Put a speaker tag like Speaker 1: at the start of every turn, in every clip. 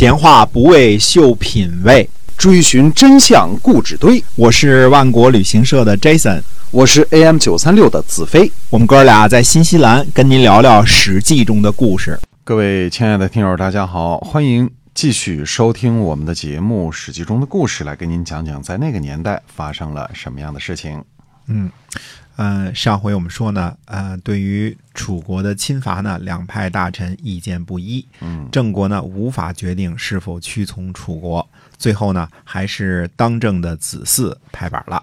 Speaker 1: 闲话不为秀品味，
Speaker 2: 追寻真相固执堆。
Speaker 1: 我是万国旅行社的 Jason，
Speaker 2: 我是 AM 九三六的子飞。
Speaker 1: 我们哥俩在新西兰跟您聊聊《史记》中的故事。
Speaker 2: 各位亲爱的听友，大家好，欢迎继续收听我们的节目《史记》中的故事，来跟您讲讲在那个年代发生了什么样的事情。
Speaker 1: 嗯。呃，上回我们说呢，呃，对于楚国的侵伐呢，两派大臣意见不一。
Speaker 2: 嗯，
Speaker 1: 郑国呢无法决定是否屈从楚国，最后呢还是当政的子嗣拍板了。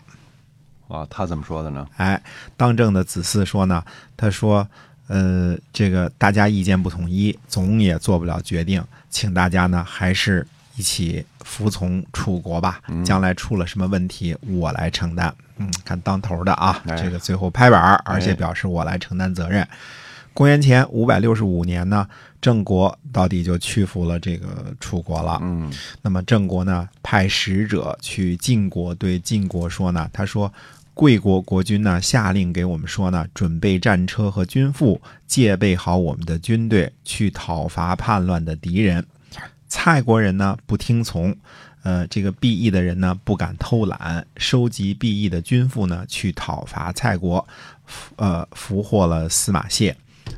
Speaker 2: 啊，他怎么说的呢？
Speaker 1: 哎，当政的子嗣说呢，他说，呃，这个大家意见不统一，总也做不了决定，请大家呢还是一起服从楚国吧。将来出了什么问题，我来承担。嗯，看当头的啊，这个最后拍板，而且表示我来承担责任。公元前五百六十五年呢，郑国到底就屈服了这个楚国了。
Speaker 2: 嗯，
Speaker 1: 那么郑国呢，派使者去晋国，对晋国说呢，他说贵国国君呢下令给我们说呢，准备战车和军赋，戒备好我们的军队，去讨伐叛乱的敌人。蔡国人呢不听从。呃，这个毕义的人呢，不敢偷懒，收集毕义的军赋呢，去讨伐蔡国，呃，俘获了司马谢，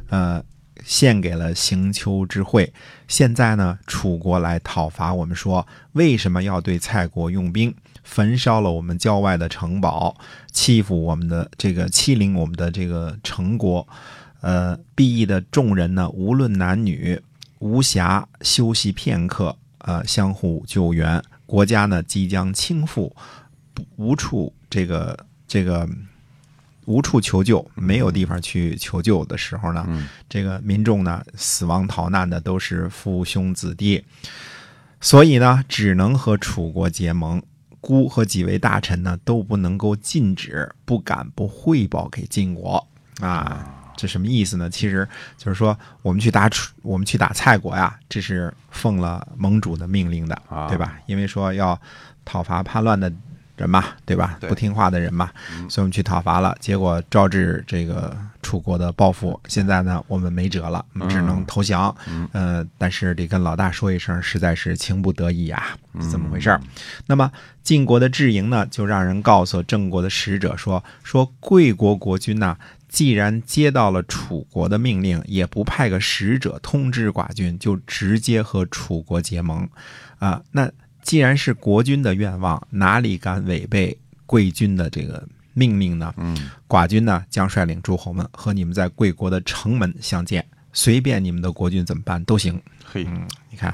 Speaker 1: 呃，献给了行丘之会。现在呢，楚国来讨伐我们，说为什么要对蔡国用兵，焚烧了我们郊外的城堡，欺负我们的这个欺凌我们的这个城国？呃，毕义的众人呢，无论男女，无暇休息片刻，呃，相互救援。国家呢即将倾覆，无处这个这个无处求救，没有地方去求救的时候呢，这个民众呢死亡逃难的都是父兄子弟，所以呢只能和楚国结盟。孤和几位大臣呢都不能够禁止，不敢不汇报给晋国啊。这什么意思呢？其实就是说，我们去打楚，我们去打蔡国呀，这是奉了盟主的命令的，对吧？因为说要讨伐叛乱的人嘛，对吧？不听话的人嘛，所以我们去讨伐了，结果招致这个楚国的报复。现在呢，我们没辙了，只能投降。呃，但是得跟老大说一声，实在是情不得已呀，怎么回事儿？那么晋国的智营呢，就让人告诉郑国的使者说：说贵国国君呐。既然接到了楚国的命令，也不派个使者通知寡君，就直接和楚国结盟，啊，那既然是国君的愿望，哪里敢违背贵君的这个命令呢？
Speaker 2: 嗯，
Speaker 1: 寡君呢将率领诸侯们和你们在贵国的城门相见，随便你们的国君怎么办都行。
Speaker 2: 嘿，
Speaker 1: 你看，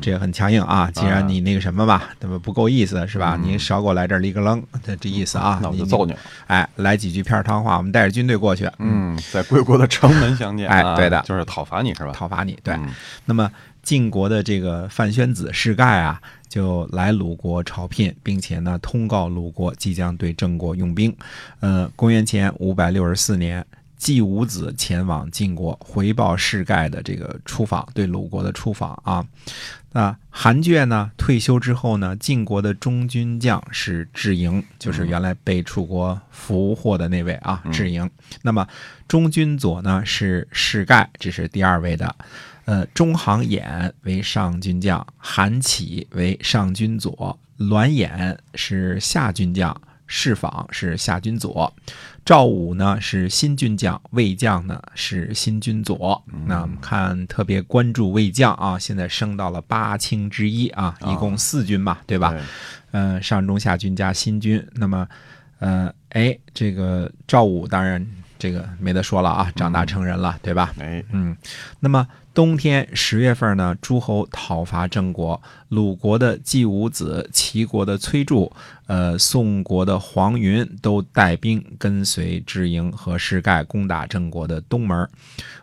Speaker 1: 这也很强硬啊！既然你那个什么吧，那么不够意思是吧？你少给我来这儿立个楞，这这意思啊？
Speaker 2: 那我就揍
Speaker 1: 你！哎，来几句片汤话，我们带着军队过去。
Speaker 2: 嗯，在贵国的城门相见。
Speaker 1: 哎，对的，
Speaker 2: 就是讨伐你是吧？
Speaker 1: 讨伐你，对。那么晋国的这个范宣子世盖啊，就来鲁国朝聘，并且呢，通告鲁国即将对郑国用兵。呃，公元前五百六十四年。季武子前往晋国回报世盖的这个出访，对鲁国的出访啊。那韩厥呢退休之后呢，晋国的中军将是智盈，就是原来被楚国俘获的那位啊，智盈。那么中军左呢是世盖，这是第二位的。呃，中行偃为上军将，韩起为上军左，栾衍是下军将。侍访是夏军佐，赵武呢是新军将，魏将呢是新军佐。那我们看特别关注魏将啊，现在升到了八卿之一啊，一共四军嘛，对吧？嗯，上中下军加新军。那么，呃，哎，这个赵武当然这个没得说了啊，长大成人了，对吧？
Speaker 2: 哎，
Speaker 1: 嗯，那么。冬天十月份呢，诸侯讨伐郑国，鲁国的季武子、齐国的崔杼、呃宋国的黄云都带兵跟随智营和世盖攻打郑国的东门。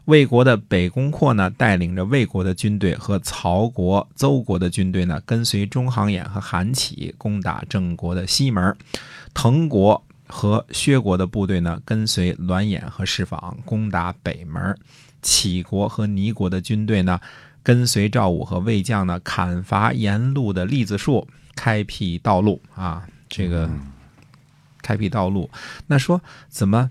Speaker 1: 魏国的北宫括呢，带领着魏国的军队和曹国、邹国的军队呢，跟随中行偃和韩起攻打郑国的西门。滕国和薛国的部队呢，跟随栾衍和侍访攻打北门。杞国和倪国的军队呢，跟随赵武和魏将呢，砍伐沿路的栗子树，开辟道路啊。这个开辟道路，那说怎么？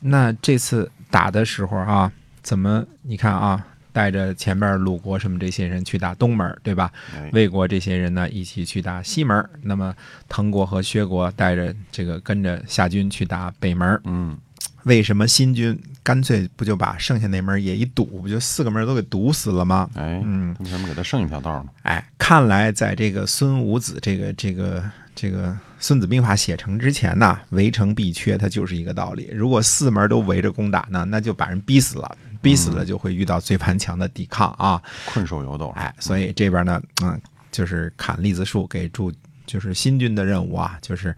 Speaker 1: 那这次打的时候啊，怎么？你看啊，带着前面鲁国什么这些人去打东门，对吧？
Speaker 2: 哎
Speaker 1: 魏国这些人呢一起去打西门，那么滕国和薛国带着这个跟着夏军去打北门。
Speaker 2: 嗯，
Speaker 1: 为什么新军干脆不就把剩下那门也一堵，不就四个门都给堵死了吗？
Speaker 2: 哎，
Speaker 1: 嗯
Speaker 2: 为什么给他剩一条道呢？
Speaker 1: 哎，看来在这个孙武子这个这个这个《孙子兵法》写成之前呢，围城必缺，它就是一个道理。如果四门都围着攻打呢，那就把人逼死了，逼死了就会遇到最顽强的抵抗啊。
Speaker 2: 困兽犹斗。
Speaker 1: 哎，所以这边呢，嗯，就是砍栗子树给驻，就是新军的任务啊，就是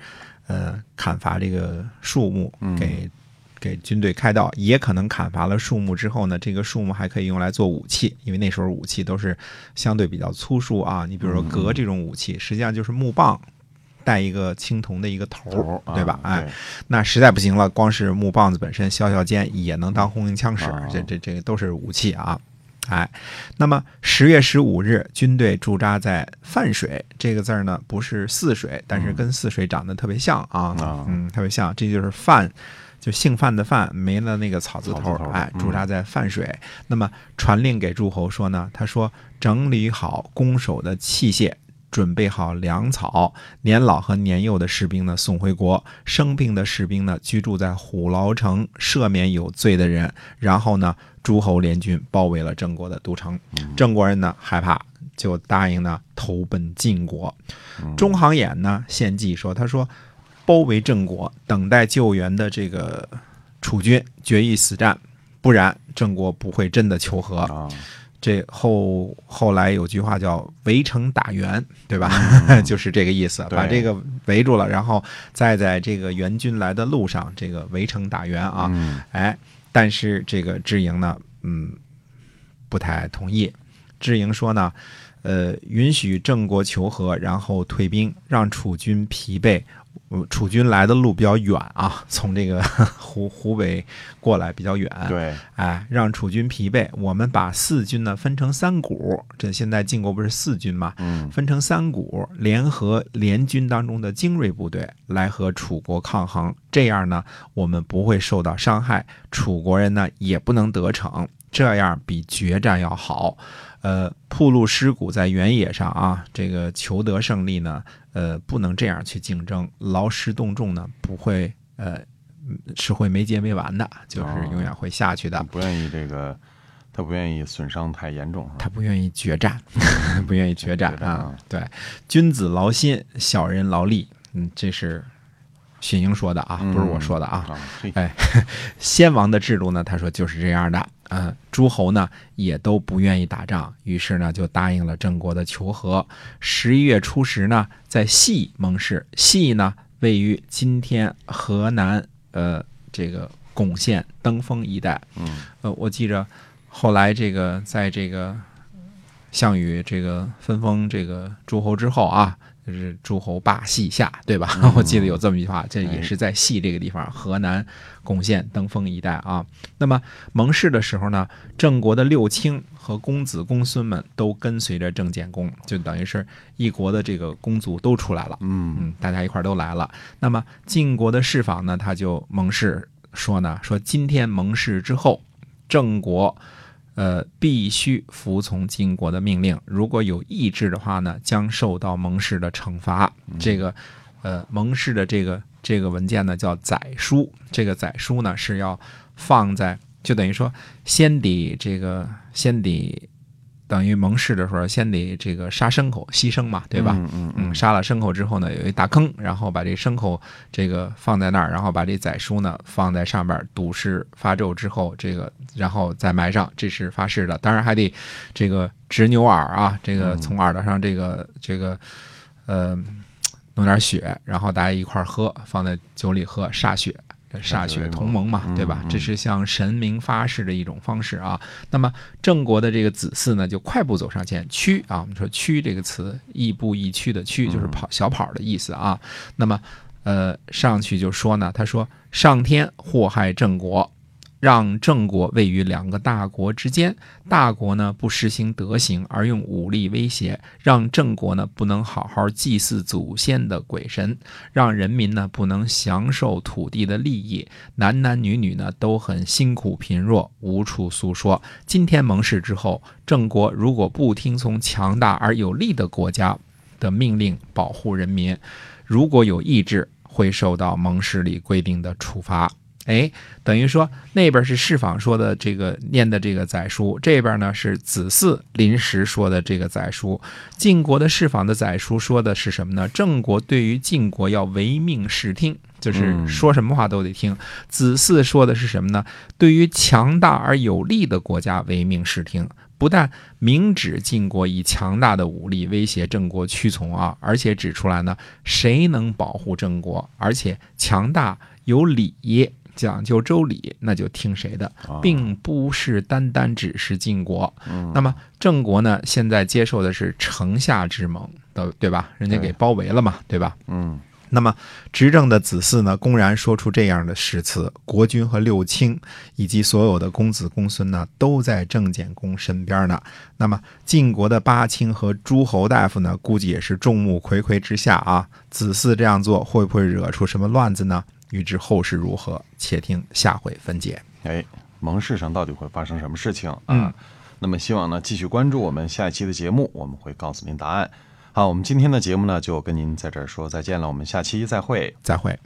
Speaker 1: 呃砍伐这个树木，给、给军队开道，也可能砍伐了树木之后呢，这个树木还可以用来做武器，因为那时候武器都是相对比较粗疏啊。你比如说革这种武器，实际上就是木棒。带一个青铜的一个头
Speaker 2: 头
Speaker 1: 儿，对吧？哎，那实在不行了，光是木棒子本身削削尖也能当红缨枪使，
Speaker 2: 啊
Speaker 1: 这这这个都是武器啊。哎，那么十月十五日，军队驻扎在泛水这个字儿呢，不是泗水，但是跟泗水长得特别像啊，
Speaker 2: 啊
Speaker 1: 嗯，特别像，这就是范，就姓范的范，没了那个草字头
Speaker 2: 草字头，
Speaker 1: 哎，
Speaker 2: 嗯
Speaker 1: 驻扎在泛水。那么传令给诸侯说呢，他说整理好攻守的器械。准备好粮草，年老和年幼的士兵呢送回国，生病的士兵呢居住在虎牢城，赦免有罪的人。然后呢，诸侯联军包围了郑国的都城，郑国人呢害怕，就答应呢投奔晋国。中行衍呢献计说，他说包围郑国，等待救援的这个楚军决一死战，不然郑国不会真的求和。
Speaker 2: 啊，
Speaker 1: 这后后来有句话叫“围城打援”，对吧？就是这个意思，把这个围住了，然后再在这个援军来的路上，这个围城打援啊。
Speaker 2: 嗯
Speaker 1: 哎，但是这个智营呢，嗯，不太同意。智营说呢，呃，允许郑国求和，然后退兵，让楚军疲惫。呃楚军来的路比较远啊，从这个 湖湖北过来比较远。
Speaker 2: 对，
Speaker 1: 哎，让楚军疲惫。我们把四军呢分成三股，这现在晋国不是四军嘛？
Speaker 2: 嗯
Speaker 1: 分成三股，联合联军当中的精锐部队来和楚国抗衡。这样呢，我们不会受到伤害，楚国人呢也不能得逞。这样比决战要好。呃，铺路尸骨在原野上啊，这个求得胜利呢，呃，不能这样去竞争，劳师动众呢，不会呃是会没结没完的，就是永远会下去的。
Speaker 2: 不愿意这个，他不愿意损伤太严重，
Speaker 1: 他不愿意决战，不愿意决战 啊。对，君子劳心，小人劳力。嗯，这是荀英说的啊，不是我说的啊。哎，先王的制度呢，他说就是这样的。嗯，诸侯呢也都不愿意打仗，于是呢就答应了郑国的求和。十一月初十呢，在细盟誓，细呢位于今天河南呃这个巩县登封一带。
Speaker 2: 嗯
Speaker 1: 呃，我记着后来这个在这个项羽这个分封这个诸侯之后啊，就是诸侯霸西夏，对吧？我记得有这么一句话，这也是在西这个地方，河南巩县登封一带啊。那么盟誓的时候呢，郑国的六卿和公子公孙们都跟随着郑简公，就等于是一国的这个公族都出来了。
Speaker 2: 嗯
Speaker 1: 嗯，大家一块儿都来了。那么晋国的侍坊呢，他就盟誓说呢，说今天盟誓之后，郑国。呃，必须服从晋国的命令。如果有意志的话呢，将受到盟誓的惩罚。这个，呃，盟誓的这个这个文件呢，叫载书。这个载书呢，是要放在，就等于说，先抵这个，先得等于盟誓的时候，先得这个杀牲口，牺牲嘛，对吧？
Speaker 2: 嗯嗯
Speaker 1: 嗯，杀了牲口之后呢，有一大坑，然后把这牲口这个放在那儿，然后把这宰书呢放在上边，赌誓发咒之后，这个然后再埋上，这是发誓的。当然还得这个执牛耳啊，这个从耳朵上这个这个呃弄点血，然后大家一块儿喝，放在酒里喝，歃血。歃血同盟嘛，对吧？这是向神明发誓的一种方式啊。那么郑国的这个子嗣呢，就快步走上前，驱啊，我们说“驱”这个词，亦步亦趋的“趋”就是跑小跑的意思啊。那么，呃，上去就说呢，他说：“上天祸害郑国，让郑国位于两个大国之间，大国呢不实行德行，而用武力威胁，让郑国呢不能好好祭祀祖先的鬼神，让人民呢不能享受土地的利益，男男女女呢都很辛苦贫弱，无处诉说。今天盟誓之后，郑国如果不听从强大而有力的国家的命令保护人民，如果有意志，会受到盟誓里规定的处罚。哎，等于说那边是释访说的这个念的这个载书，这边呢是子嗣临时说的这个载书。晋国的释访的载书说的是什么呢？郑国对于晋国要唯命是听，就是说什么话都得听。子嗣说的是什么呢？对于强大而有力的国家唯命是听，不但明指晋国以强大的武力威胁郑国屈从啊，而且指出来呢，谁能保护郑国，而且强大有礼。讲究周礼，那就听谁的，并不是单单只是晋国。那么郑国呢？现在接受的是城下之盟，的对吧？人家给包围了嘛，对吧？
Speaker 2: 嗯。
Speaker 1: 那么执政的子嗣呢，公然说出这样的誓词，国君和六卿以及所有的公子公孙呢，都在郑简公身边呢。那么晋国的八卿和诸侯大夫呢，估计也是众目睽睽之下啊。子嗣这样做，会不会惹出什么乱子呢？欲知后事如何，且听下回分解。
Speaker 2: 哎，盟誓上到底会发生什么事情啊？那么希望呢继续关注我们下一期的节目，我们会告诉您答案。好，我们今天的节目呢就跟您在这儿说再见了，我们下期再会，
Speaker 1: 再会。